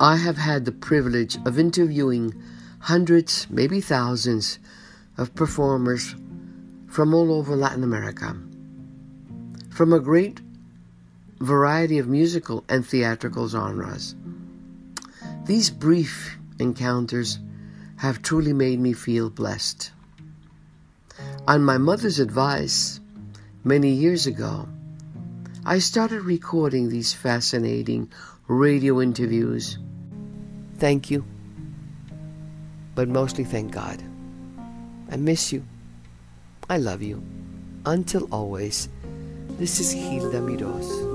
I have had the privilege of interviewing hundreds, maybe thousands, of performers from all over Latin America, from a great variety of musical and theatrical genres. These brief encounters have truly made me feel blessed. On my mother's advice, many years ago, I started recording these fascinating radio interviews. Thank you, but mostly thank God. I miss you. I love you. Until always, this is Hilda Miros.